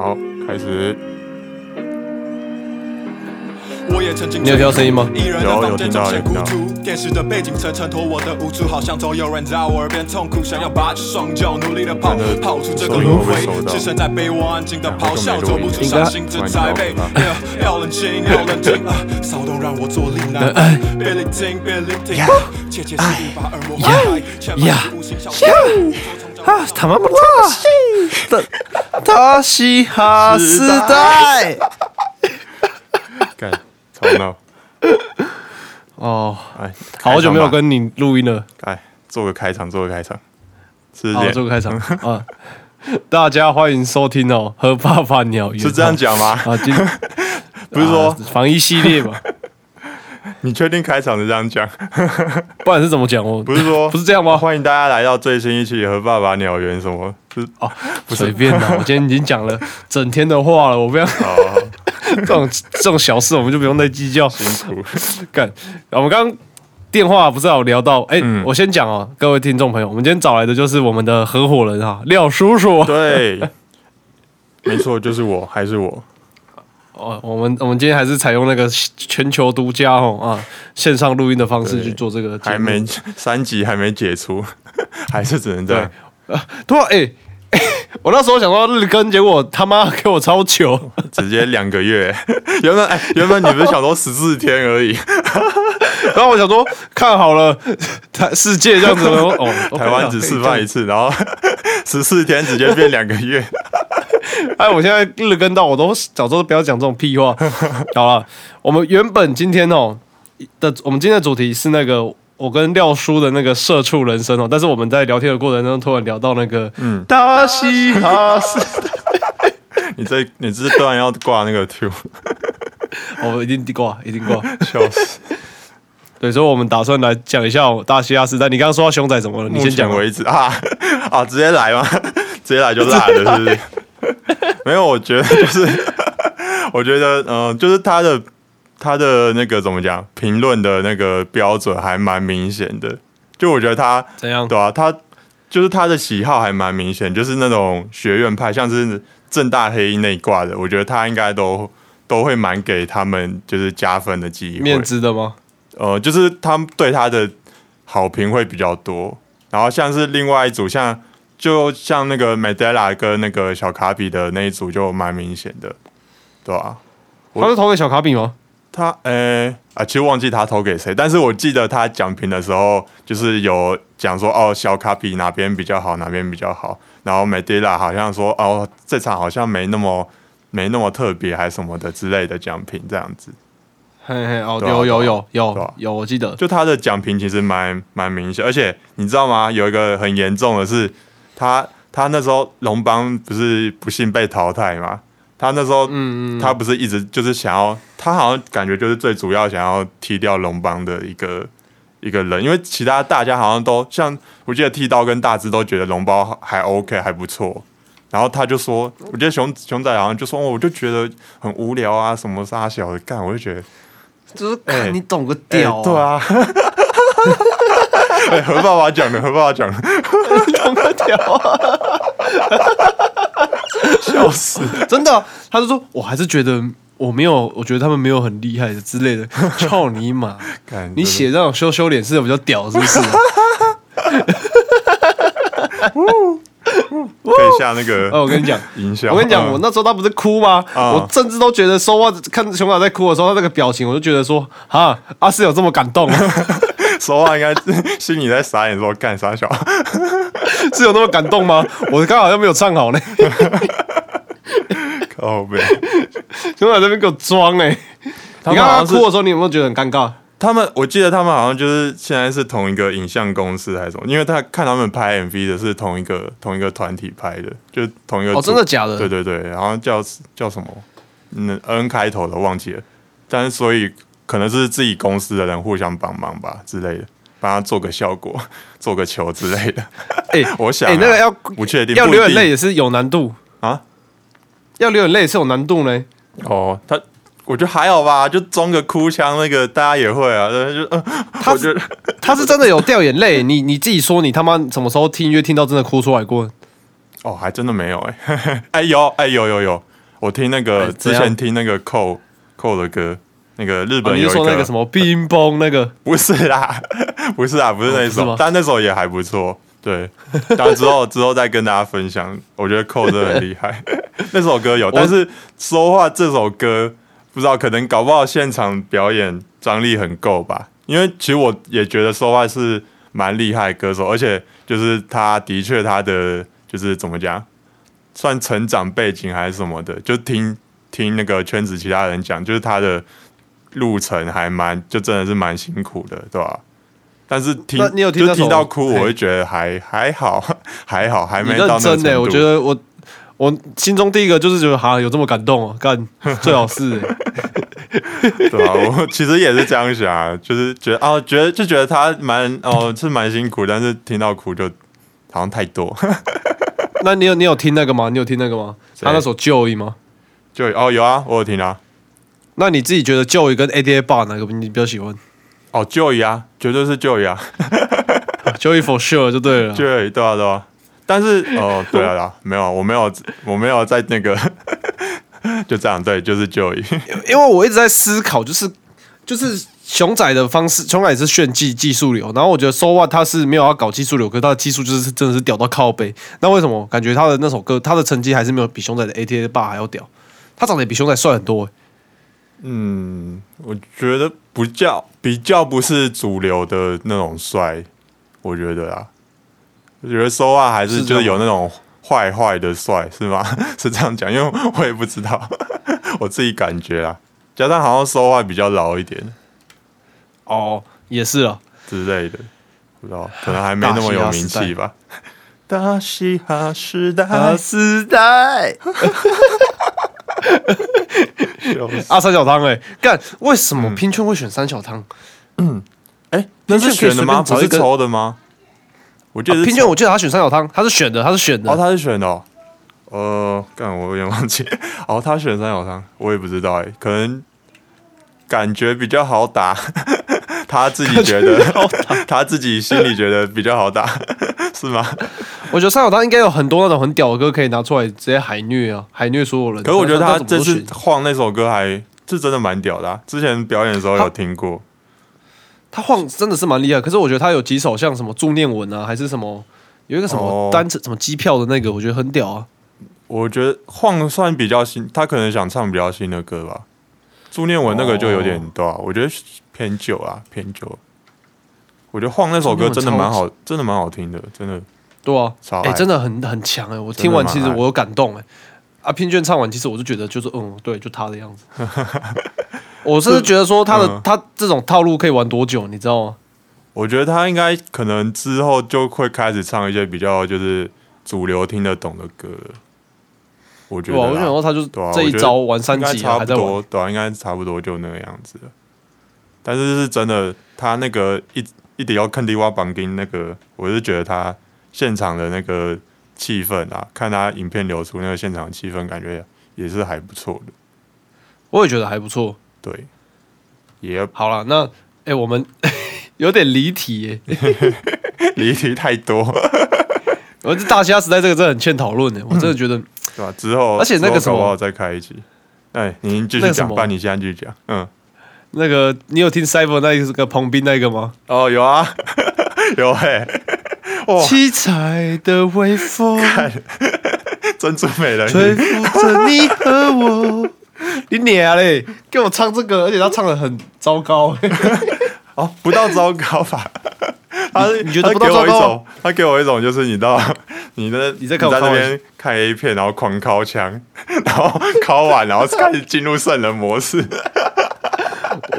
好，开始。我也曾经你有听到声音吗？一人的有有听到有听到。孤独，电视的背景层衬托我的无助，好像总有人在我耳边痛哭，想要拔起双脚努力的跑，跑出这个轮回置身在被窝安静的咆哮，走不出伤心之灾被应该 Yeah，要冷静，要冷静 啊！骚动让我坐立难。哎安，别聆听，别聆听，窃窃私语把耳膜划开，千万呀是无心小啊，他妈妈的，他嘻哈时代。干，吵闹。哦，哎，好久没有跟你录音了，哎，做个开场，做个开场。是好，做个开场 啊！大家欢迎收听哦，和爸爸鸟语是这样讲吗？啊？今 不是说啊防疫系列嘛？你确定开场是这样讲？不然是怎么讲？我不是说 不是这样吗？欢迎大家来到最新一期和爸爸鸟园什么？是哦，不随便啦，我今天已经讲了整天的话了，我不要哦，这种这种小事，我们就不用再计较。辛苦。干，我们刚刚电话不是有聊到？哎、嗯我先讲哦，各位听众朋友，我们今天找来的就是我们的合伙人哈，廖叔叔。对，没错，就是我，还是我。哦，我们我们今天还是采用那个全球独家哦啊线上录音的方式去做这个还没三集还没解除，还是只能这样。对啊，哎、哎 我那时候想说日更，结果他妈给我超久，直接两个月。原本哎，原本你不是想说十四天而已？然后我想说看好了台世界这样子，哦，台湾只示范一次，然后十四天直接变两个月。哎，我现在日更到我都早知道不要讲这种屁话。好了，我们原本今天哦的，我们今天的主题是那个我跟廖叔的那个社畜人生哦，但是我们在聊天的过程中突然聊到那个嗯大西哈斯，你这你这突然要挂那个 Q，我们一定挂，一定挂。笑死！对，所以我们打算来讲一下哦大西亚时代。你刚刚说到熊仔怎么了？你先讲为止啊啊，直接来吗？直接来就辣了，是不是？没有，我觉得就是，我觉得嗯、呃就是他的他的那个怎么讲，评论的那个标准还蛮明显的。就我觉得他怎样？对啊，他就是他的喜好还蛮明显，就是那种学院派，像是正大黑衣那一挂的，我觉得他应该都都会蛮给他们就是加分的机会。面子的吗？呃，就是他们对他的好评会比较多。然后像是另外一组，像就像那个 Medella 跟那个小卡比的那一组就蛮明显的，对吧、我他是投给小卡比吗？他呃啊，其实忘记他投给谁，但是我记得他讲评的时候，就是有讲说哦，小卡比哪边比较好，哪边比较好。然后 Medella 好像说哦，这场好像没那么没那么特别，还什么的之类的讲评这样子。嘿嘿，哦，啊有有有有有，我记得。就他的讲评其实蛮蛮明显，而且你知道吗？有一个很严重的是，他他那时候龙邦不是不幸被淘汰嘛？他那时候，嗯嗯，他不是一直就是想要，他好像感觉就是最主要想要踢掉龙邦的一个一个人，因为其他大家好像都像我记得剃刀跟大志都觉得龙包还 OK 还不错，然后他就说，我觉得熊熊仔好像就说，哦我就觉得很无聊啊，什么杀小的干，我就觉得。就是你懂个欸屌、对，啊，哎、何爸爸讲的，何爸爸讲的，懂个屌啊！笑死！真的啊、他就说，我还是觉得我没有，我觉得他们没有很厉害的之类的。操你妈！干你写那种羞羞脸是比较屌，是不是啊？可以下那个哦，我跟你讲。我跟你讲，嗯我那时候他不是哭吗？嗯我甚至都觉得说话看熊仔在哭的时候，他那个表情，我就觉得说，啊，阿四有这么感动，说话应该心里在傻眼，说干傻小。是有那么感动吗？我刚好像没有唱好呢，靠背，熊仔在那边给我装呢。他你刚刚哭的时候，你有没有觉得很尴尬？他们，我记得他们好像就是现在是同一个影像公司还是什么，因为他看他们拍 MV 的是同一个同一个团体拍的，就是同一个哦，真的假的？对对对，然后叫叫什么？嗯，N 开头的忘记了，但是所以可能是自己公司的人互相帮忙吧之类的，帮他做个效果，做个球之类的。哎、我想、啊哎、那个要不确定，要流眼泪也是有难度啊。要流眼泪也是有难度呢。哦，他我觉得还好吧，就装个哭腔，那个大家也会啊，就呃，他我觉得他是真的有掉眼泪，你你自己说，你他妈什么时候听音乐听到真的哭出来过？哦，还真的没有哎、哎有哎有有有我听那个之前听那个寇寇的歌，那个日本有一个说那个什么冰崩那个？不是啦，不是啊，不是那首，但那首也还不错。对，当然之后之后再跟大家分享。我觉得扣真的很厉害，那首歌有，但是说话这首歌不知道，可能搞不好现场表演张力很够吧。因为其实我也觉得说话是蛮厉害的歌手，而且就是他的确他的就是怎么讲，算成长背景还是什么的，就听听那个圈子其他人讲，就是他的路程还蛮就真的是蛮辛苦的，对吧？但是听你有听那就听到哭，我会觉得还 还好，还好，还你没到那真的。我觉得我我心中第一个就是觉得，哈，有这么感动哦、干 最好是、欸。对啊，我其实也是这样想啊，就是觉得啊，觉得就觉得他蛮哦是蛮辛苦，但是听到哭就好像太多。那你有你有听那个吗？你有听那个吗？他那首《就义》吗？就哦有啊，我有听啊。那你自己觉得《就义》跟 ADA Bar 哪个你比较喜欢哦，就义啊，绝对是就义啊，？就义 for sure 就对了。就义，对啊，对啊。但是哦，对啊，对啊，没有，我没有，我没有在那个，就这样，对，就是就义。因为我一直在思考，就是就是熊仔的方式，熊仔也是炫技技术流，然后我觉得 So What 他是没有要搞技术流，可是他的技术就是真的是屌到靠背。那为什么感觉他的那首歌，他的成绩还是没有比熊仔的 ATA 爸还要屌？他长得也比熊仔帅很多、欸。嗯，我觉得不叫比较不是主流的那种帅，我觉得啊，我觉得 So What 还是就是有那种坏坏的帅，是吗？是这样讲，因为我也不知道，我自己感觉啊，加上好像 So What 比较老一点哦，也是哦。之类的，不知道，可能还没那么有名气吧。大嘻哈时代，时代，啊，三小汤哎、干为什么拼券会选三小汤？嗯哎，那是选的吗？不是抽的吗？我记得拼券我记得他选三小汤，他是选的，他是选的。哦，他是选的、哦，呃，干我有点忘记。哦，他选三小汤，我也不知道哎，可能感觉比较好打，他自己觉得，他自己心里觉得比较好打，是吗？我觉得三小丹应该有很多那种很屌的歌可以拿出来直接海虐啊，海虐所有人。可是我觉得他这次晃那首歌还是真的蛮屌的、啊，之前表演的时候有听过。他晃真的是蛮厉害，可是我觉得他有几首像什么助念文啊，还是什么有一个什么哦单程什么机票的那个，我觉得很屌啊。我觉得晃算比较新，他可能想唱比较新的歌吧。朱念文那个就有点哦对啊，我觉得偏久啊，偏久。我觉得晃那首歌真的蛮好，真的蛮好听的，真的对啊，哎、真的很很强哎、我听完其实我有感动哎、啊，偏卷唱完，其实我就觉得就是嗯，对，就他的样子。我是觉得说他的、嗯他这种套路可以玩多久，你知道吗？我觉得他应该可能之后就会开始唱一些比较就是主流听得懂的歌。我觉、得啦我想说他就对啊我觉得这一招玩三级了，差不还在玩。多，对啊，应该差不多就那个样子了。但是是真的，他那个一一直要看迪瓦绑丁那个，我是觉得他现场的那个气氛啊，看他影片流出那个现场的气氛，感觉也是还不错的。我也觉得还不错。对，也好了，那哎、我们 有点离题耶、离题太多，我这大虾时代这个真的很欠讨论的，我真的觉得对吧、之后而且那个什么之后搞不好再开一集。哎，您继续讲，那个什么不然你现在继续讲。嗯，那个你有听 Cyber 那一个彭斌那个吗？哦，有啊，有嘿、哇，七彩的微风 珍珠美人吹鱼，拂着你和我。你娘嘞！给我唱这个，而且他唱的很糟糕。哦，不到糟糕吧？他是你觉得不到糟糕给我一种，他给我一种就是你知道，你的你在看我那边看 A 片，然后狂敲枪，然后敲完，然后开始进入圣人模式。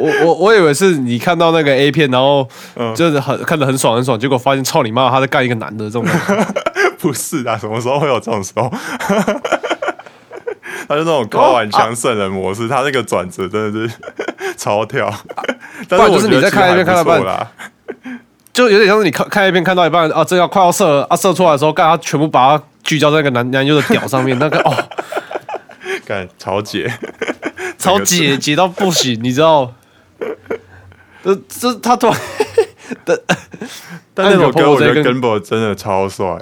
我我我以为是你看到那个 A 片，然后嗯就是很看得很爽很爽，结果发现操你妈，他在干一个男的这种。不是啊，什么时候会有这种时候？他就那种高玩枪圣人模式，他那个转折真的是 超跳。但是我觉得你在看还不看到半啦，就有点像是你看看一遍看到一半啊，这要快要射了啊，射出来的时候，干他全部把它聚焦在那个男男优的屌上面，那个哦，干超解，超解解到不行，你知道？呃，这他突然但 但那首歌我觉得跟 Gunbo 真的超帅，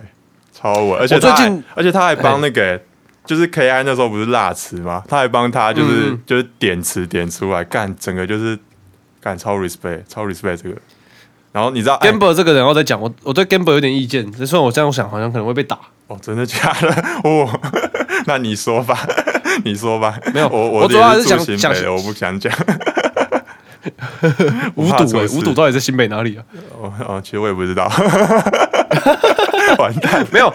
超稳，而且最近而且他还帮那个就是 K I 那时候不是辣词吗？他还帮他就是、嗯就是点词点出来，干整个就是干超 respect 超 respect 这个。然后你知道哎 Gamber 这个人我在讲，我我对 gambler 有点意见，虽然我这样想好像可能会被打。哦，真的假的？哦，那你说吧，你说吧。没有我我主要还是想想我不想讲。五堵哎，五堵到底在新北哪里啊？哦哦，其实我也不知道。完蛋，没有，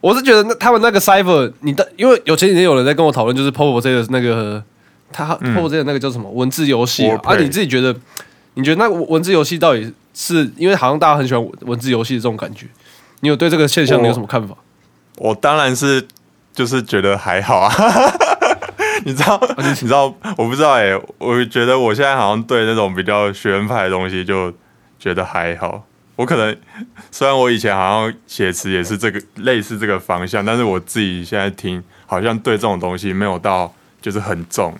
我是觉得那他们那个 Cipher，你的因为有前几天有人在跟我讨论，就是 Popo 这个那个他 Popo 这个那个叫什么文字游戏啊？啊，你自己觉得，你觉得那个文字游戏到底是因为好像大家很喜欢文字游戏的这种感觉，你有对这个现象你有什么看法？我当然是就是觉得还好啊。你知道，你知道，我不知道哎、我觉得我现在好像对那种比较学院派的东西就觉得还好。我可能虽然我以前好像写词也是这个类似这个方向，但是我自己现在听好像对这种东西没有到就是很重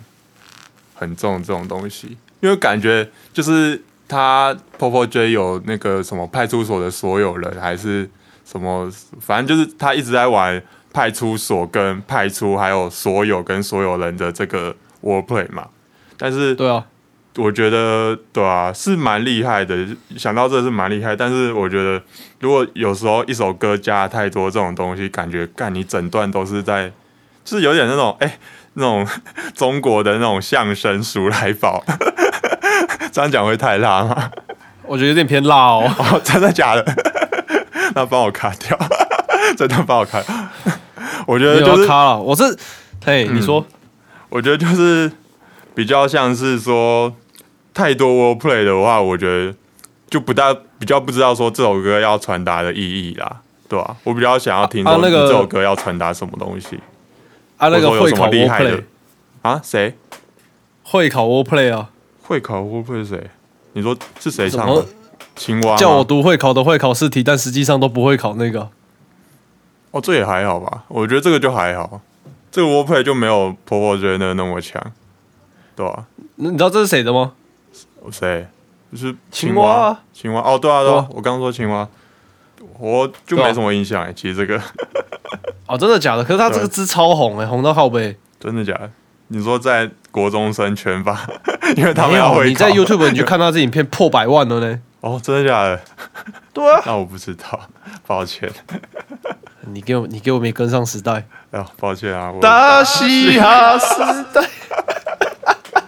很重这种东西，因为感觉就是他 Popo J 有那个什么派出所的所有人还是什么，反正就是他一直在玩派出所跟派出还有所有跟所有人的这个 wordplay 嘛，但是对啊，我觉得对啊，是蛮厉害的。想到这是蛮厉害，但是我觉得如果有时候一首歌加太多这种东西，感觉干你整段都是在，就是有点那种哎、那种中国的那种相声数来宝，这样讲会太辣吗？我觉得有点偏辣哦。哦，真的假的？那帮我卡掉，真的帮我卡。我觉得就是要卡了，我是，嘿，你说，我觉得就是比较像是说太多 wordplay 的话，我觉得就不大比较不知道说这首歌要传达的意义啦，对吧、我比较想要听说这首歌要传达什么东西啊，那个会考厉害的 Warplay，啊？谁会考 w o r p l a y 啊，会考 wordplay 谁？你说是谁唱的？青蛙叫我读会考的会考试题，但实际上都不会考那个。哦，这也还好吧？我觉得这个就还好，这个 wordplay 就没有婆婆觉得那么强，对吧、那你知道这是谁的吗？谁？就是青蛙啊青蛙哦，对啊，对对啊，啊我刚刚说青蛙，我就没什么印象哎。其实这个哦，真的假的？可是他这个对字超红哎、红到靠背。真的假的？你说在国中生圈吧，因为他们要会你在 YouTube 你就看到这影片破百万了呢。哦，真的假的？对啊，那我不知道，抱歉，你给我，你给我没跟上时代。啊，抱歉啊，我大嘻哈时代，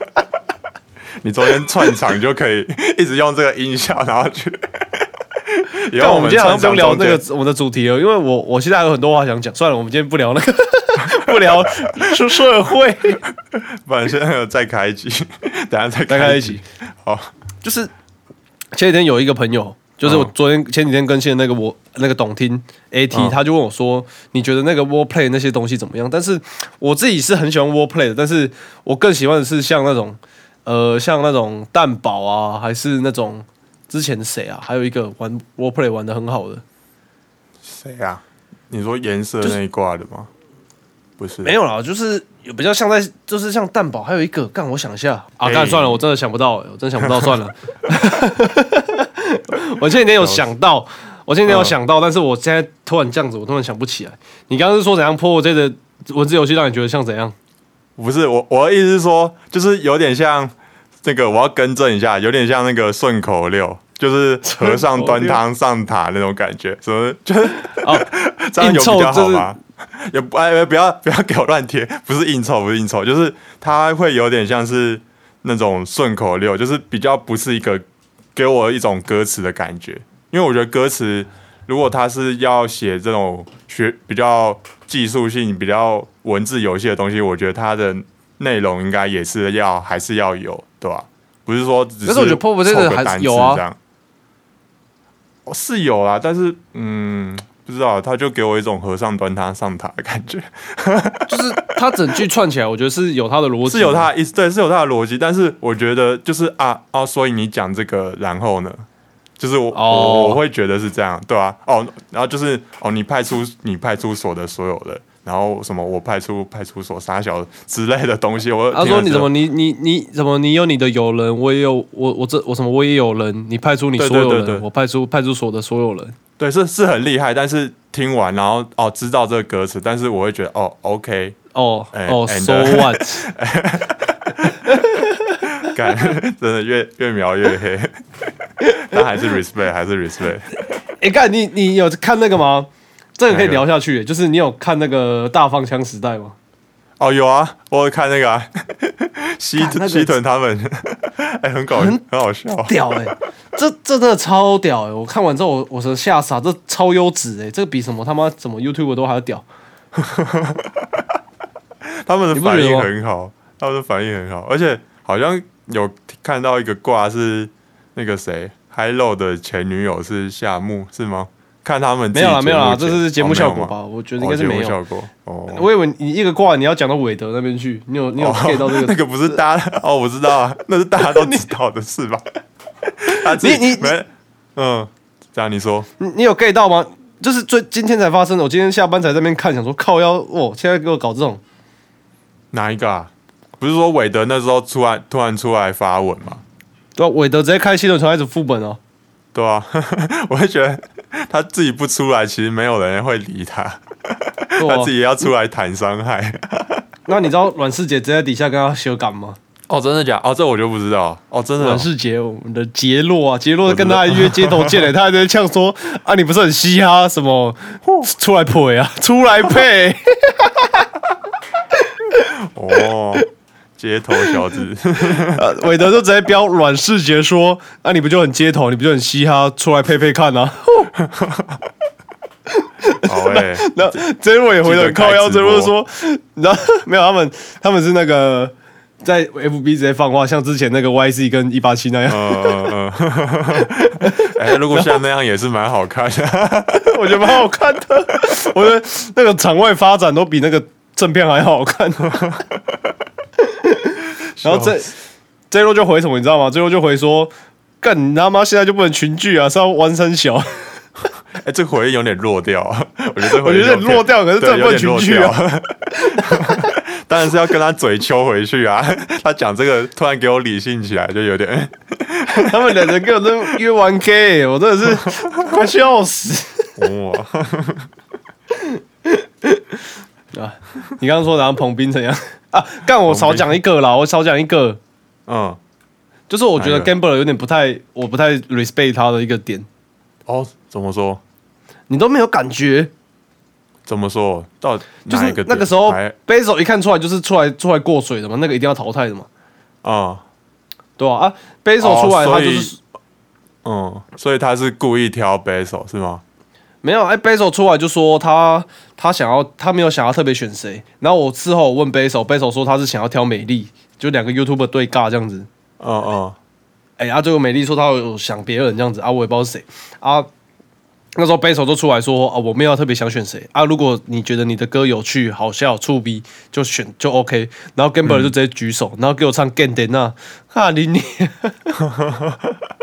你昨天串场就可以一直用这个音效，然后去。以但后我们今天好像不用聊那个我们的主题了，因为我我现在还有很多话想讲。算了，我们今天不聊那个，不聊出社会，不然现在再开一集，等下再大家一集。好，就是前几天有一个朋友，就是我嗯昨天前几天更新的那个我那个董听 AT，、嗯他就问我说：“你觉得那个 Warplay 那些东西怎么样？”但是我自己是很喜欢 Warplay 的，但是我更喜欢的是像那种呃像那种蛋堡啊，还是那种之前谁啊，还有一个玩 Warplay 玩的很好的，谁啊？你说颜色那一挂的吗？不是，没有啦，就是有比较像在就是像蛋堡，还有一个干我想一下啊，哎干算了，我真的想不到、我真的想不到，算了。我前几天有想到，我前几天有想到，但是我现在突然这样子，我突然想不起来。你刚刚是说怎样破我这个文字游戏让你觉得像怎样？不是我，我的意思是说，就是有点像这个，我要更正一下，有点像那个顺口溜，就是和尚端汤上塔那种感觉，什么就是哦，这样有比较好吗？也不哎，不要不要给我乱贴，不是应酬，不是应酬，就是它会有点像是那种顺口溜，就是比较不是一个给我一种歌词的感觉，因为我觉得歌词如果它是要写这种学比较技术性、比较文字游戏的东西，我觉得它的内容应该也是要还是要有，对吧？不是说只可是我觉得 Pop 这个还是凑个单词有啊这样。哦，是有啦，但是嗯，不知道，他就给我一种和尚端他上塔的感觉，就是他整句串起来，我觉得是有他的逻辑，是有他的意思，对，是有他的逻辑，但是我觉得就是啊啊，所以你讲这个，然后呢，就是我、哦。我我会觉得是这样，对啊，哦，然后就是哦，你派出你派出所的所有人，然后什么我派出派出所傻小之类的东西，我他说你怎么你你你怎么你有你的友人，我也有我我这我什么我也有人，你派出你所有人，对对对我派出派出所的所有人。对是是很厉害，但是听完，然后哦知道这个歌词，但是我会觉得哦 OK，哦哎哦 and-，so what？干真的越越描越黑，但还是 respect，还是 respect。哎，干你你有看那个吗？这个可以聊下去，就是你有看那个《大放枪时代》吗？哦，有啊，我有看那个、啊、西西屯他们，哎、很搞很很好笑。屌哎、这这真的超屌哎、我看完之后我我是吓傻，这超优质哎，这个比什么他妈什么 YouTube 都还要屌。他们的反应很好，他们的反应很好，而且好像有看到一个卦是那个谁 Hi Low 的前女友是夏木是吗？看他们没有啦没有啦，这是节目哦效果吧？我觉得应该是哦没有。效果哦。我以为你一个挂你要讲到韦德那边去，你有你有 get 到这个？那个不是大家哦，我知道啊，那是大家都知道的事吧？你你没嗯，这样你说你你有 get 到吗？就是最今天才发生的，我今天下班才在那边看，想说靠腰哦，现在给我搞这种，哪一个啊？不是说韦德那时候突然突然出来发文吗？对啊，韦德直接开新的传开始副本哦。对啊，我会觉得 他自己不出来，其实没有人会理他，啊他自己也要出来谈伤害。那你知道阮世杰直接在底下跟他修改吗？哦，真的假？哦，这我就不知道。哦，真的哦、阮世杰，我们的杰洛啊，杰洛跟他约街头见嘞，他还在呛说啊，你不是很嘻哈什么，出来配啊，出来配。哦，街头小子，呃，韦德就直接标阮世杰说：“啊，你不就很街头，你不就很嘻哈，出来配配看啊 好哎、？”然后 J 洛也回的记得开靠腰播洛说：“然后 没有他们，他们是那个在 FB 直接放话，像之前那个 YC 跟一八七那样，嗯嗯嗯，哎、如果像那样也是蛮好看的。我觉得蛮好看的。我觉得那个场外发展都比那个正片还好看。然后这这路就回什么，你知道吗最后就回说：“干你他妈现在就不能群聚啊，是要弯身小。”哎、这个回应有点弱掉，我觉得这我觉得有回应点落掉，可是对这不能群聚啊。当然是要跟他嘴抽回去啊！他讲这个突然给我理性起来，就有点他们两人跟我都约完 K，我真的是快笑死哇！啊！你刚刚说然后彭斌怎样啊？干我少讲一个啦，我少讲一个，嗯，就是我觉得 Gambler 有点不太，我不太 respect 他的一个点，哦，怎么说？你都没有感觉，怎么说？到就是那个时候还 b a s o 一看出来就是出来出来过水的嘛，那个一定要淘汰的嘛，啊对啊？啊 b a s o 哦出来他就是嗯，所以他是故意挑 b a s l 是吗？没有，哎 b a s o 出来就说他他想要他没有想要特别选谁，然后我事后问 b a s o b a s o 说他是想要挑美丽，就两个 YouTuber 对尬这样子。嗯嗯，哎、啊，最后美丽说她有想别人这样子啊，我也不知道是谁啊。那时候贝手就出来说啊，我没有特别想选谁啊。如果你觉得你的歌有趣、好笑、触逼，就选就 OK。然后 Gambler 就直接举手，然后给我唱 g a n d e n 啊，哈你你。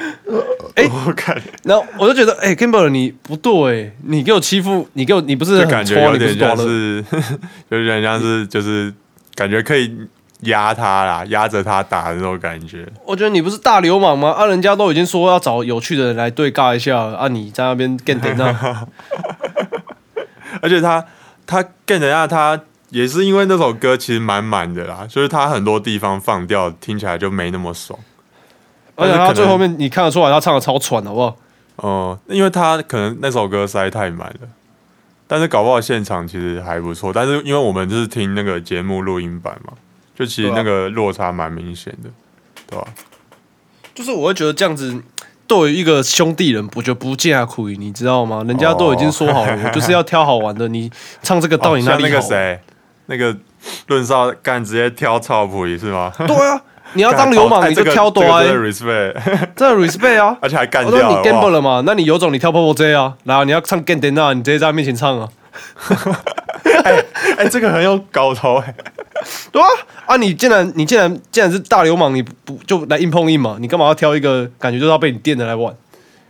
哎我看然后我就觉得，哎、，Kimber，你不对、你给我欺负，你给我，你不是感觉有点像是，有点像是就是感觉可以压他啦，压着他打的那种感觉。我觉得你不是大流氓吗？啊，人家都已经说要找有趣的人来对尬一下了啊，你在那边 e n 啊。而且他他更等下他也是因为那首歌其实满满的啦，就是他很多地方放掉，听起来就没那么爽。而且他最后面你看得出来，他唱的超喘，好不好？哦、因为他可能那首歌塞太满了，但是搞不好现场其实还不错。但是因为我们就是听那个节目录音版嘛，就其实那个落差蛮明显的，对吧、就是我会觉得这样子，对于一个兄弟人，我觉得不见苦你知道吗？人家都已经说好了，我就是要挑好玩的，你唱这个到底哪哦像那里好？个谁，那个论少干直接挑草谱是吗？对啊，你要当流氓，你就挑多哎，这个真的 respect，啊！而且还干我说你。gamble 了嘛？那你有种你跳 Popo J 啊，然后你要唱 g a n d e n 啊，你直接在他面前唱啊，哎、这个很有搞头哎、对啊，啊你竟然你竟然竟然是大流氓，你不不就来硬碰硬嘛？你干嘛要挑一个感觉就是要被你电的来玩？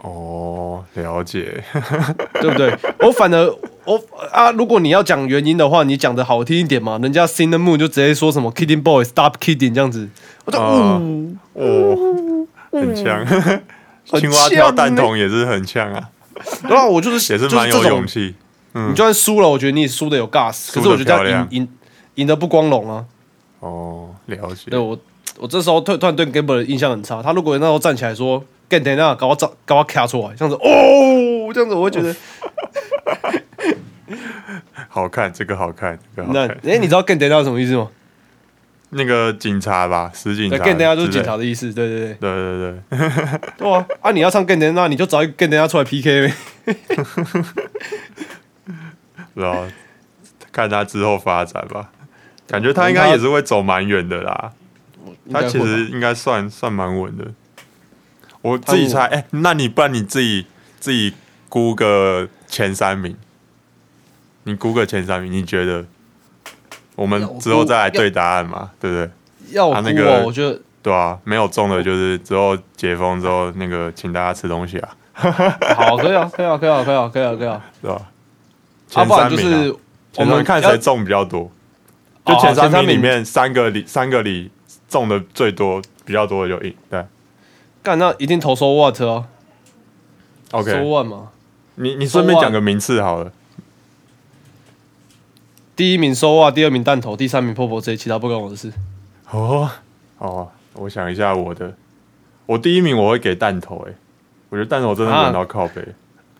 哦，了解。对不对？我反而我啊，如果你要讲原因的话，你讲的好听一点嘛。人家 Sin the Moon 就直接说什么 Kidding Boy Stop Kidding 这样子，我就啊呜、哦，很强。青蛙跳蛋筒也是很强啊。对啊，我就是也是就是蛮有勇气。你就算输了，我觉得你也输的有 gas，可是我觉得这赢赢赢得不光荣啊。哦，了解对。我，我这时候突突然对 Gamble 的印象很差。他如果那时候站起来说 m b l 搞我找搞我卡出来，这样子哦，这样子我会觉得 好看，这个好看，这个好那看。哎，你知道 b l 是什么意思吗？那个警察吧，死警对察。m b l 就是警察。的意思。对对对，对对对，对啊。啊，你要唱 m b l 你就找一个 m b l 出来 PK 呗。然后看他之后发展吧。感觉他应该也是会走蛮远的啦。他其实应该算算蛮稳的。我自己猜，哎、那你不然你自己自己估个前三名，你估个前三名，你觉得？我们之后再来对答案嘛，对不对？要我估哦，啊那个我觉得对啊，没有中的就是之后解封之后那个请大家吃东西啊，好，可以啊，可以啊，可以啊，可以啊，可以啊，可以啊。对吧？啊，前三名、啊，是我们看谁中比较多。哦就前三名里面三个里三个里中的最多比较多的就赢。对干那一定投收 what 啊，收，OK，what 嘛。你你顺便讲个名次好了。第一名收袜，第二名弹头，第三名破破 J，其他不关我的事。哦哦，我想一下我的，我第一名我会给弹头诶、我觉得弹头真的啊稳到靠背。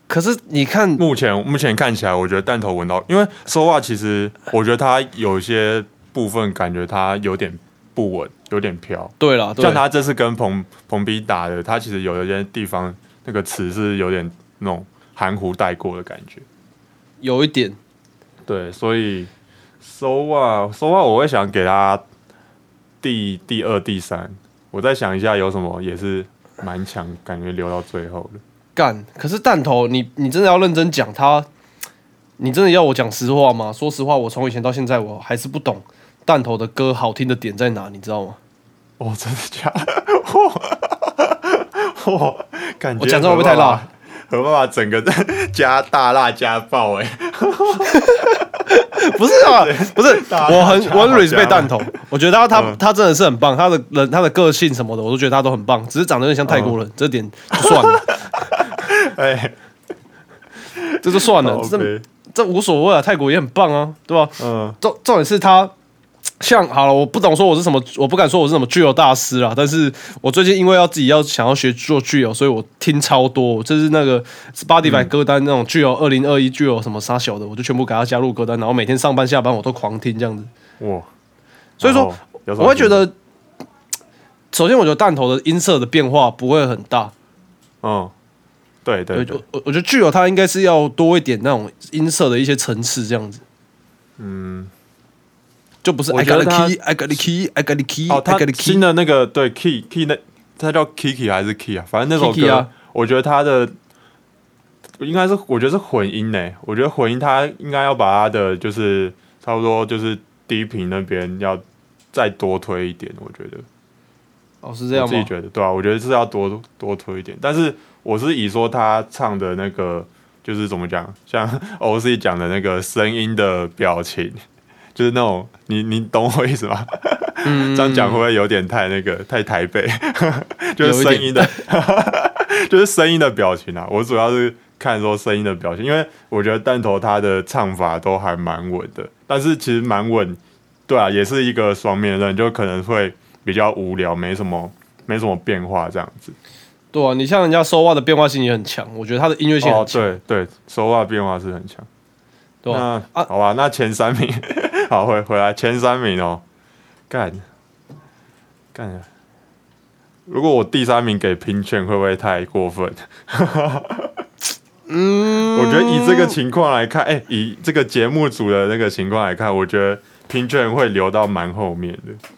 可是你看，目前目前看起来，我觉得弹头闻到，因为说话其实我觉得它有一些部分感觉它有点不稳，有点飘。对了，对像他这次跟彭彭比打的，他其实有一些地方那个词是有点那种含糊带过的感觉。有一点，对，所以收啊收啊，我会想给他第第二、第三。我再想一下有什么也是蛮强，感觉留到最后的。干。可是弹头，你你真的要认真讲他，你真的要我讲实话吗？说实话，我从以前到现在，我还是不懂弹头的歌好听的点在哪，你知道吗？哦，真的假的？哇，哇感觉我讲这会不会太辣？何爸爸整个加大辣加爆哎、不是啊，不是，我很我很 respect 弹头，我觉得他他嗯他真的是很棒，他的人他的个性什么的，我都觉得他都很棒，只是长得有点像泰国人，这点就算了，哎，这就算了，这无所谓啊，泰国也很棒啊，对吧？嗯，重重点是他，像好了，我不懂说我是什么，我不敢说我是什么具有大师啦，但是我最近因为要自己要想要学做具有，所以我听超多，就是那个 Spotify 歌单那种具有二零二一具有什么啥小的，我就全部给他加入歌单，然后每天上班下班我都狂听这样子。哇，所以说我会觉得，首先我觉得弹头的音色的变化不会很大，嗯，对对对，我，我我觉得具有它应该是要多一点那种音色的一些层次这样子，嗯，就不是 I got the key，I got the key，I got the key，I 哦，他 got the 新 key。的那个对 key key 那他叫 Kiki 还是 Key 啊？反正那首歌，啊我觉得他的应该是我觉得是混音呢。我觉得混音他应该要把他的就是差不多就是低频那边要再多推一点，我觉得。哦，是这样吗？我自己觉得，对啊，我觉得是要多多推一点。但是我是以说他唱的那个，就是怎么讲，像 OC 讲的那个声音的表情，就是那种你你懂我意思吗？嗯这样讲会不会有点太那个太台北？就是声音的，就是声音的表情啊。我主要是看说声音的表情，因为我觉得弹头他的唱法都还蛮稳的，但是其实蛮稳，对啊，也是一个双面刃，就可能会比较无聊，没什么没什么变化这样子。对啊，你像人家收袜的变化性也很强，我觉得他的音乐性哦很，强，对对，手法变化是很强。对啊？啊好吧，那前三名，好回回来前三名哦，干干。如果我第三名给拼券，会不会太过分？嗯，我觉得以这个情况来看，哎、以这个节目组的那个情况来看，我觉得拼券会留到蛮后面的。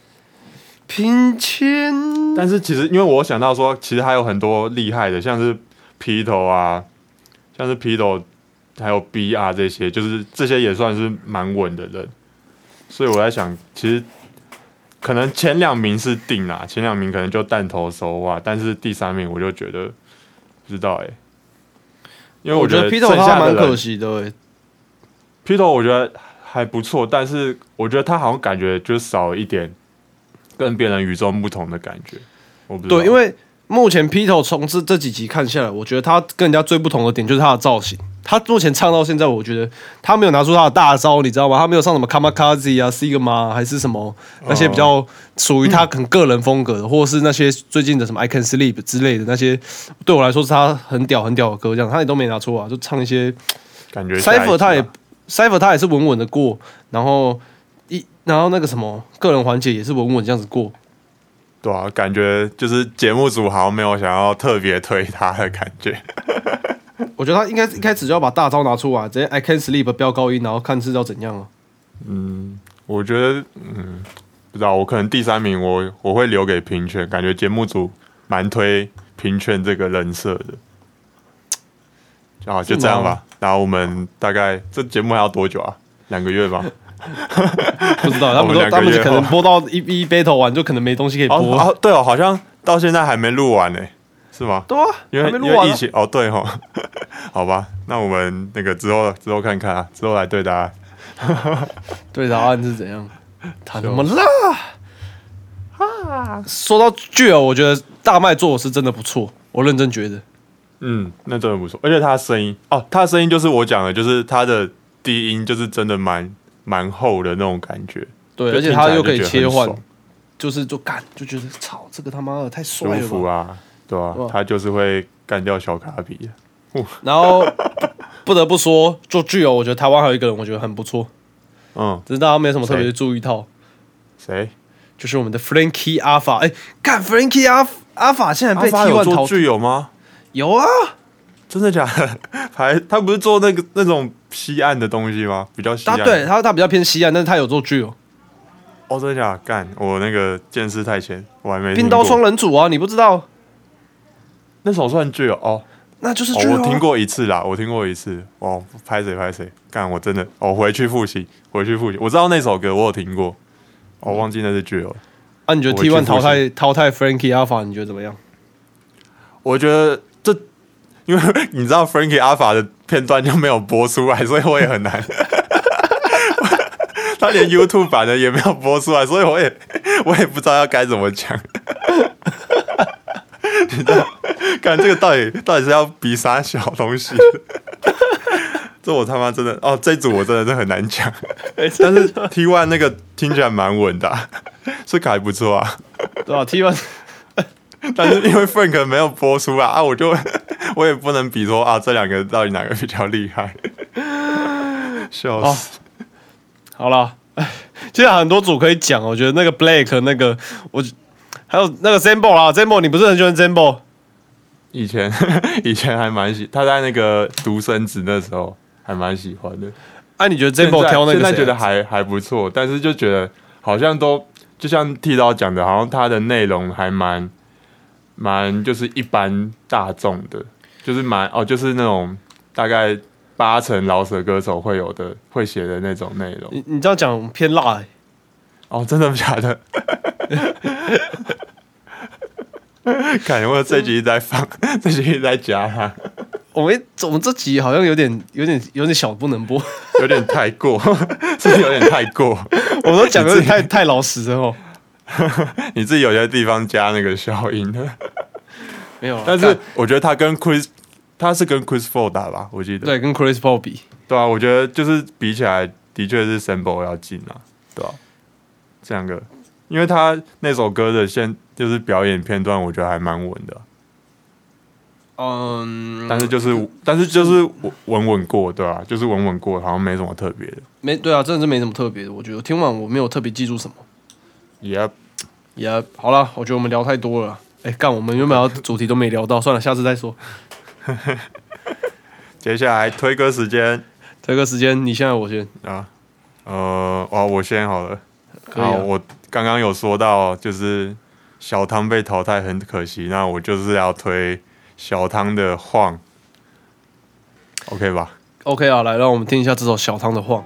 拼签，但是其实，因为我想到说，其实还有很多厉害的，像是皮头啊，像是皮头，还有 BR 这些，就是这些也算是蛮稳的人。所以我在想，其实可能前两名是定啦，前两名可能就弹头手啊，但是第三名我就觉得不知道哎、因为我觉得觉得 P 头剩他蛮可惜的、欸，披头我觉得还不错，但是我觉得他好像感觉就少一点跟别人与众不同的感觉。我不知道对，因为目前 Pito 从这这几集看下来，我觉得他跟人家最不同的点就是他的造型。他目前唱到现在，我觉得他没有拿出他的大招，你知道吗？他没有上什么 Kamikaze 啊、Sigma 还是什么那些比较属于他很个人风格的，或者是那些最近的什么 I Can Sleep 之类的那些，对我来说是他很屌很屌的歌，这样他也都没拿出啊，就唱一些感觉 Cipher 他也 Cipher 他也是稳稳的过，然后一然后那个什么个人环节也是稳稳这样子过。对啊，感觉就是节目组好像没有想要特别推他的感觉。我觉得他应该一开始就要把大招拿出来，直接 I can sleep 飙高音，然后看是要怎样啊。我觉得，嗯，不知道，我可能第三名我我会留给平权，感觉节目组蛮推平权这个人设的。啊，就这样吧。然后我们大概这节目还要多久啊？两个月吧。不知道他们他们可能播到一 一 battle 完就可能没东西可以哦播。哦，对哦，好像到现在还没录完呢，是吗？对啊，因为还没录完啊因为疫情哦，对哦，好吧，那我们那个之后之后看看啊，之后来对答案。对答案是怎样？他那么辣啊！说到剧哦，我觉得大麦做的是真的不错，我认真觉得。嗯，那真的不错，而且他的声音哦，他的声音就是我讲的，就是他的低音就是真的蛮蛮厚的那种感觉，对，而且他又可以切换，就是就干就觉得操，这个他妈的太舒帅了吧！服啊，对吧、啊他就是会干掉小卡比，然后不得不说，做剧哦，我觉得台湾还有一个人，我觉得很不错，嗯，只是大家没有什么特别谁注意到，谁？就是我们的 Frankie Alpha。哎，看 Frankie Alpha Alpha 现在被 one 做淘剧有吗？有啊，真的假的？还他不是做那个那种西岸的东西吗？比较西他岸。对他他比较偏西岸，但是他有做剧哦。哦，真的假的？干，我那个见识太浅，我还没冰刀双人组啊，你不知道？那首算剧哦。哦那就是剧、哦我听。过一次啦，我听过一次。哦，拍谁拍谁？干，我真的，我、回去复习，回去复习。我知道那首歌，我有听过，我、忘记那是剧友了。啊，你觉得 T one 淘汰淘汰 Frankie Alpha，你觉得怎么样？我觉得这，因为你知道 Frankie Alpha 的片段就没有播出来，所以我也很难。他连 YouTube 版的也没有播出来，所以我也我也不知道要该怎么讲。你知道，看这个到底到底是要比啥小东西？这我他妈真的哦，这一组我真的是很难讲。但是 T One 那个听起来蛮稳的啊、是还不错啊。对吧？T one 但是因为 Frank 没有播出啊，啊，我就我也不能比说啊，这两个到底哪个比较厉害？笑死！好了，哎，其实很多组可以讲，我觉得那个 Blake 那个我还有那个 Zambo 啦，Zambo 你不是很喜欢 Zambo？以前 以前还蛮喜，他在那个独生子那时候还蛮喜欢的。哎、你觉得 Zambo 在挑那个谁啊现在觉得还还不错，但是就觉得好像都就像剃刀讲的，好像他的内容还蛮蛮就是一般大众的，就是蛮哦，就是那种大概八成老舍歌手会有的会写的那种内容。你你这样讲偏辣、欸，哦，真的假的？感觉我这集一直在放，这集一直在加它，我们我们这集好像有点有点有点小不能播，有点太过，是有点太过？我们都讲有点太太老实了哦。你自己有些地方加那个消音的，没有，但是我觉得他跟 Chris，他是跟 Chris Paul 打吧，我记得。对跟 Chris Paul 比，对啊，我觉得就是比起来，的确是 Sample 要近啊，对吧、这两个，因为他那首歌的现就是表演片段，我觉得还蛮稳的。啊、嗯，但是就是但是就是稳稳过，对吧、就是稳稳过，好像没什么特别的。没对啊，真的是没什么特别的。我觉得。听完我没有特别记住什么。也也、好了，我觉得我们聊太多了啦。哎、干，我们原本要主题都没聊到，算了，下次再说。接下来推歌时间 推歌时间你现在我先，啊，呃，哦，我先好了。好，我刚刚有说到，就是小汤被淘汰很可惜，那我就是要推小汤的晃，OK 吧？OK 啊，来让我们听一下这首小汤的晃。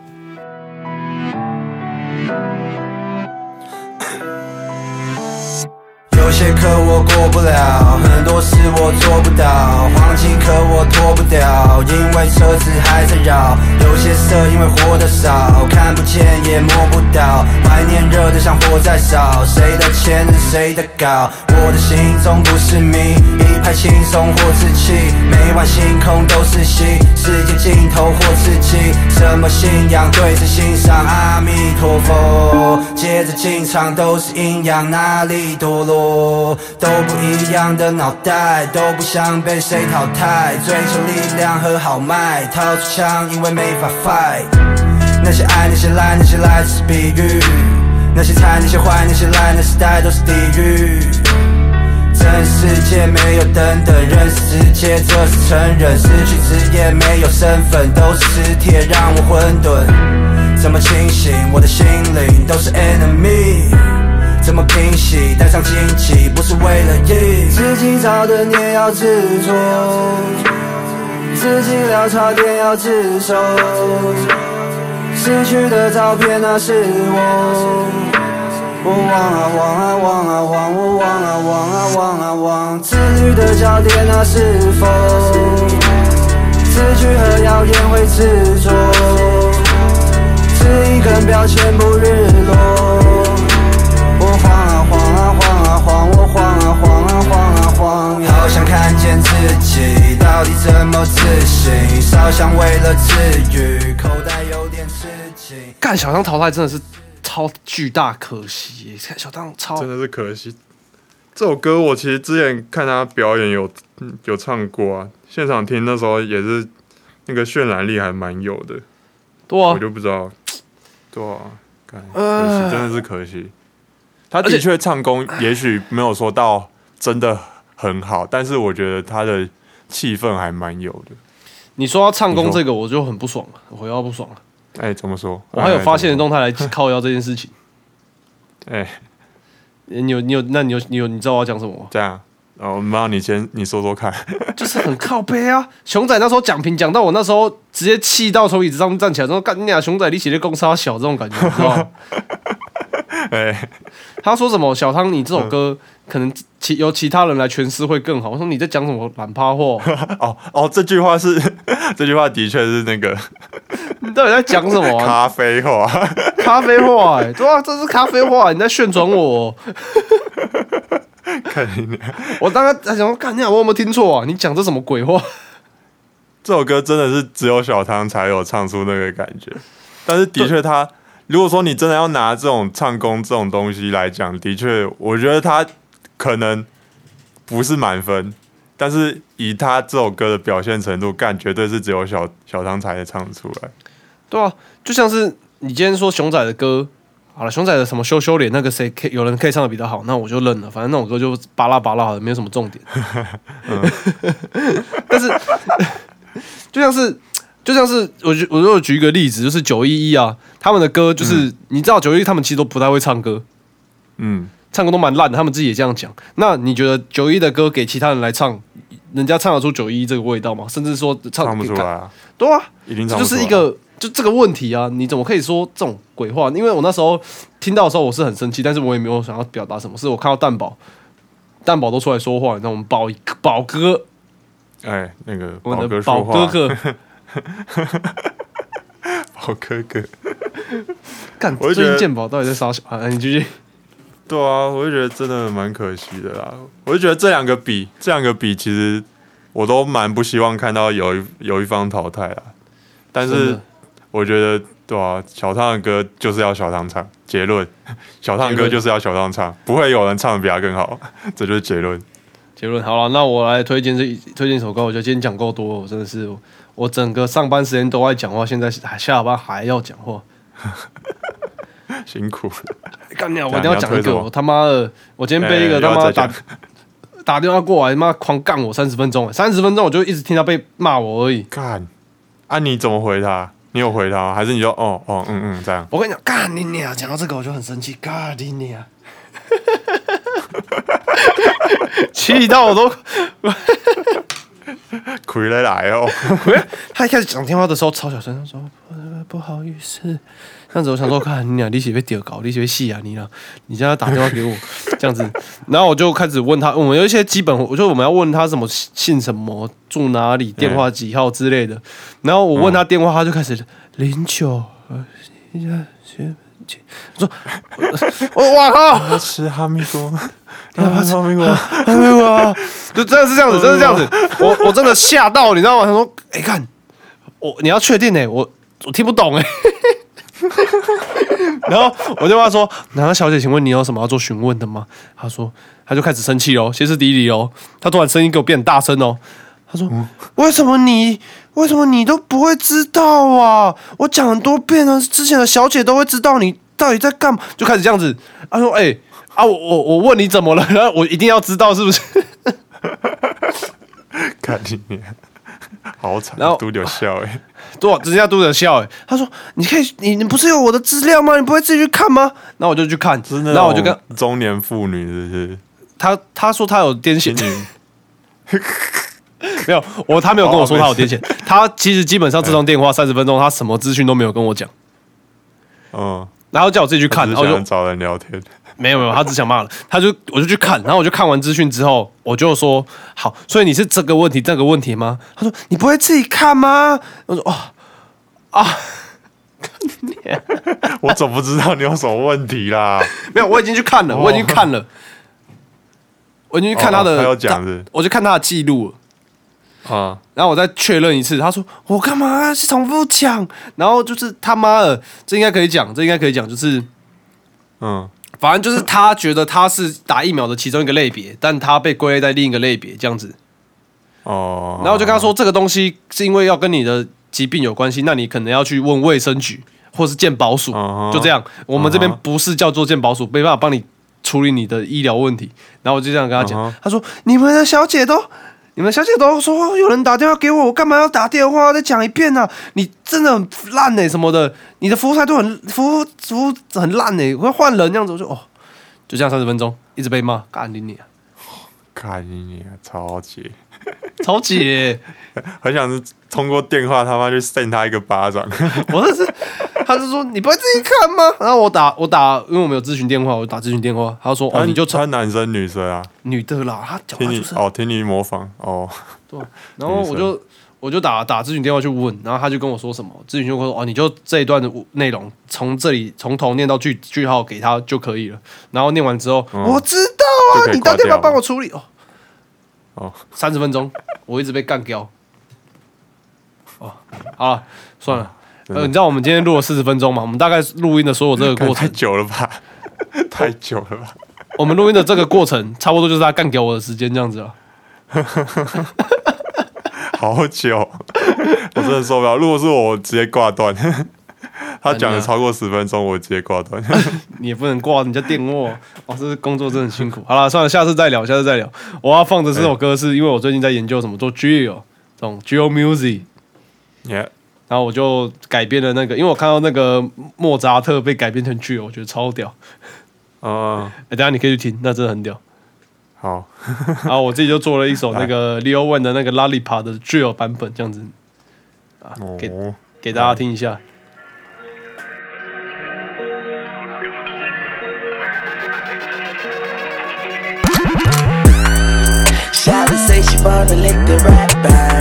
可我过不了，很多事我做不到，黄金可我脱不掉，因为车子还在绕。有些色因为活得少，看不见也摸不到，怀念热的像火在烧，谁的钱是谁的搞，我的心中不是谜，一派轻松或自欺，每晚星空都是戏，世界尽头或自己，什么信仰对着欣赏阿弥陀佛，接着进场都是阴阳，哪里堕落？都不一样的脑袋，都不想被谁淘汰，追求力量和豪迈，掏出枪因为没法 fight。那些爱，那些烂，那些来只是比喻。那些菜，那些坏，那些烂的时代都是地狱。真世界没有等等，人世界这是承认。失去职业，没有身份，都是磁铁让我混沌。怎么清醒？我的心灵都是 enemy。怎么平息？带上荆棘，不是为了赢。自己造的孽要自作，自己潦草点要自首。失去的照片那是我，我忘啊忘啊忘啊忘，我忘啊忘啊忘啊忘。自律的焦点那是否？字句和谣言会执着，是一根标签不日落。我晃啊晃啊晃啊晃，我晃啊晃啊晃啊晃，好想看见自己到底怎么自省，稍想为了治愈，口袋有点吃紧。干小汤淘汰真的是超巨大可惜耶，小汤超真的是可惜。这首歌我其实之前看他表演有嗯有唱过啊，现场听那时候也是那个渲染力还蛮有的，对啊，我就不知道，对啊，干可呃惜，真的是可惜。他的确唱功 也许没有说到真的很好，但是我觉得他的气氛还蛮有的。你说要唱功这个，我就很不爽了，我要不爽了。哎、怎么说？我还有发现的动，态来 靠腰这件事情。哎、你有你有那你有你有你知道我要讲什么吗？这样，哦，我们让你先你说说看。就是很靠背啊。熊仔那时候讲评讲到我那时候直接气到从椅子上面站起来，说干你俩熊仔你写的公差小这种感觉，你知道吗？哎、他说什么小汤你这首歌可能其由其他人来诠释会更好。我说你在讲什么懒趴货？哦哦，这句话是这句话的确是那个你 到底在讲什么、啊？咖啡话。咖啡话、欸，对啊，这是咖啡话，你在宣传我。看你我当时在想说，看你俩我有没有听错啊？你讲这什么鬼话？这首歌真的是只有小汤才有唱出那个感觉，但是的确他，如果说你真的要拿这种唱功这种东西来讲，的确，我觉得他可能不是满分，但是以他这首歌的表现程度，干绝对是只有小小汤才能唱出来。对啊，就像是你今天说熊仔的歌，好了，熊仔的什么羞羞脸那个谁可以有人可以唱的比较好，那我就认了。反正那种歌就巴拉巴拉的，没有什么重点。但是就像是就像是我举我如果举一个例子，就是九一一啊，他们的歌就是、你知道九一他们其实都不太会唱歌，嗯，唱歌都蛮烂的，他们自己也这样讲。那你觉得九一的歌给其他人来唱，人家唱得出九一这个味道吗？甚至说唱唱不出来，啊，对啊。就是一个就这个问题啊！你怎么可以说这种鬼话？因为我那时候听到的时候我是很生气，但是我也没有想要表达什么。是我看到蛋宝，蛋宝都出来说话，你知道我们宝宝哥，哎，那个宝哥说话，宝哥哥，宝哥哥，干最近鉴宝到底在杀小孩？你继续。对啊，我就觉得真的蛮可惜的啦。我就觉得这两个比，这两个比，其实我都蛮不希望看到有一有一方淘汰啦。但是我觉得，对啊，小唱的歌就是要小唱唱。结论，小汤的歌就是要小唱 唱，不会有人唱的比他更好，这就是结论。结论好了，那我来推荐这一推荐一首歌。我觉得今天讲够多了，我真的是我整个上班时间都在讲话，现在还下班还要讲话。辛苦，干掉！我一定要讲一个，我他妈的，我今天被一个哎他妈打打电话过来，妈狂干我三十分钟，三十分钟我就一直听他被骂我而已。干啊，你怎么回他？你有回他吗？还是你就哦哦嗯嗯这样？我跟你讲，干你娘！讲到这个我就很生气，干你娘！气到我都，亏了来哦，他一开始讲电话的时候超小声，他说不不好意思，这样子我想说，看你俩你是被丢搞，你是被戏啊你俩，你现在打电话给我 这样子，然后我就开始问他，我们有一些基本，我就我们要问他什么姓什么，住哪里，电话几号之类的，然后我问他电话，他就开始零九呃我说我哇靠，要吃哈密瓜，要吃哈密瓜，哈密瓜，就真的是这样子，真的是这样子，我我真的吓到，你知道吗？他说，哎、看我你要确定呢、我我听不懂哎、然后我就问他说：“南小姐，请问你有什么要做询问的吗？”他说，他就开始生气哦，歇斯底里哦。他突然声音给我变很大声哦。他说：“为什么你为什么你都不会知道啊？我讲很多遍了，之前的小姐都会知道你到底在干嘛。”就开始这样子。他说：“哎、啊，我我我问你怎么了？然后我一定要知道是不是？” 看你娘，好惨然后，都有笑哎，对啊，人家都在笑哎。他说：“你可以，你你不是有我的资料吗？你不会自己去看吗？”然后我就去看，真的，然后我就跟中年妇女是不是？他他说他有癫痫，你 没有我他没有跟我说哦他有癫痫，他其实基本上这通电话三十分钟，他什么资讯都没有跟我讲，嗯，然后叫我自己去看，只然后就找人聊天，没有没有，他只想骂了，他就我就去看，然后我就看完资讯之后，我就说好，所以你是这个问题这个问题吗？他说你不会自己看吗？我说哦啊，我怎么不知道你有什么问题啦？没有，我已经去看了，我已经看了，我已经去看他的，我就看他的记录了。啊，然后我再确认一次，他说我干嘛是重复讲？然后就是他妈的，这应该可以讲，这应该可以讲，就是嗯，反正就是他觉得他是打疫苗的其中一个类别，但他被归类在另一个类别这样子。哦，然后我就跟他说，这个东西是因为要跟你的疾病有关系，那你可能要去问卫生局或是健保署，就这样。我们这边不是叫做健保署，没办法帮你处理你的医疗问题。然后我就这样跟他讲，他说：“你们的小姐都，你们小姐都说有人打电话给我，我干嘛要打电话再讲一遍呢、你真的很烂呢、什么的，你的服务态度很服务服务很烂呢、我要换人这样子。”我就哦，就这样三十分钟，一直被骂，干你你啊，看你啊，超级，超级、很想是通过电话他妈去扇他一个巴掌，我这是，他就说你不会自己看吗？然后我打我打，因为我们有咨询电话，我打咨询电话，他说哦你就穿穿男生女生啊，女的啦，他讲听你话就是，哦，听你模仿哦，对啊，然后我就我就打打咨询电话去问，然后他就跟我说什么，咨询就说哦你就这一段的内容从这里从头念到句句号给他就可以了，然后念完之后、嗯我知道啊，你打电话挂掉帮我处理？哦哦，三十分钟我一直被干掉，哦好了算了。呃，你知道我们今天录了四十分钟嘛？我们大概录音的所有这个过程太程，久了吧，太久了吧，我们录音的这个过程，差不多就是他干掉我的时间这样子了。好久，我真的受不了。如果是我，我直接挂断。他讲的超过十分钟，我直接挂断。你也不能挂人家电话哦，这是工作真的很辛苦。好了，算了，下次再聊，下次再聊。我要放的这首歌是因为我最近在研究什么做 Geo 这种 Geo music，Yeah，然后我就改编了那个，因为我看到那个莫扎特被改编成 drill，我觉得超屌。嗯，哎、等下你可以去听，那真的很屌。好，然 后我自己就做了一首那个 Leo Wen 的那个 Lollipop 的 drill 版本，这样子啊，给哦，给大家听一下。Shawty say she wanna lick the she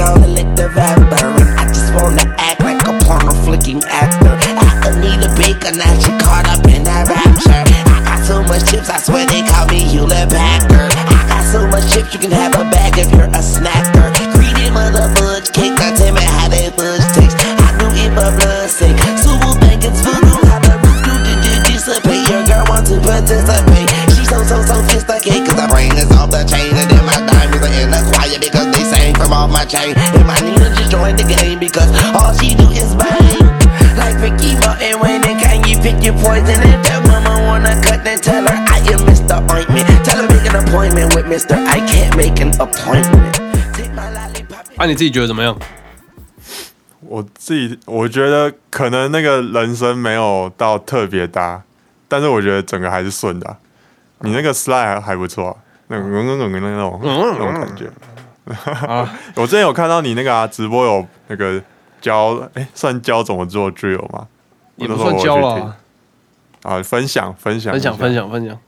gonna lick the And I just wanna act like a porno flicking actor I need a baker, now she caught up in that rapture I got so much chips, I swear they call me Hewlett Packard I got so much chips, you can have a bag if you're a snacker Greedy mother fudge cake, now tell me how that fudge tastes I knew if my blood sick, so we'll think it's voodoo How the roof do did dissipate, your girl want to participate She so so sophisticated, cause her brain is off the chain off my chain And my Nina just joined the game because all she do is bang Like Ricky Martin, when and can you pick your poison If that woman wanna cut, then tell her I am Mr. Ointment Tell her make an appointment with Mr. I can't make an appointment Take my lollipop 啊，你自己觉得怎么样？我自己我觉得可能那个人声没有到特别搭，但是我觉得整个还是顺的啊、你那个 slide 还还不错啊、那种嗯嗯嗯嗯那种那种感觉。啊，我之前有看到你那个啊直播有那个教，哎、算教怎么做 drill 吗？也不那时候算教了我去听，啊，分享分享分享分享，分享。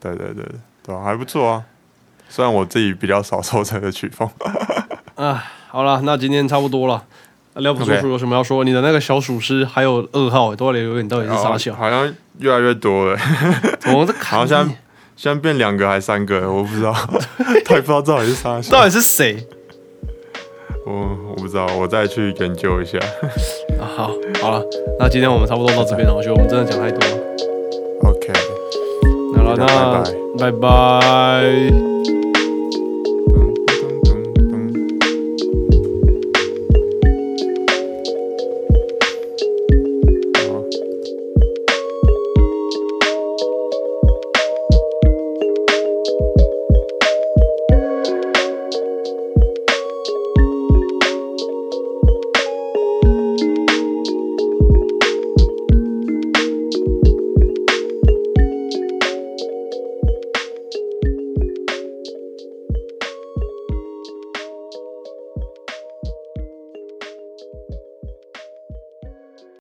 对对对对还不错啊。虽然我自己比较少受这个曲风，啊，好了，那今天差不多了。廖不叔叔有什么要说？你的那个小鼠师还有二号都在留言，到底是啥小？好像越来越多了，我们在看好像现在变两个还三个，我不知道，他也不知道到底是啥。到底是谁我我不知道，我再去研究一下。啊？好，好了，那今天我们差不多到这边了，我觉得我们真的讲太多了。OK，好了，那拜拜拜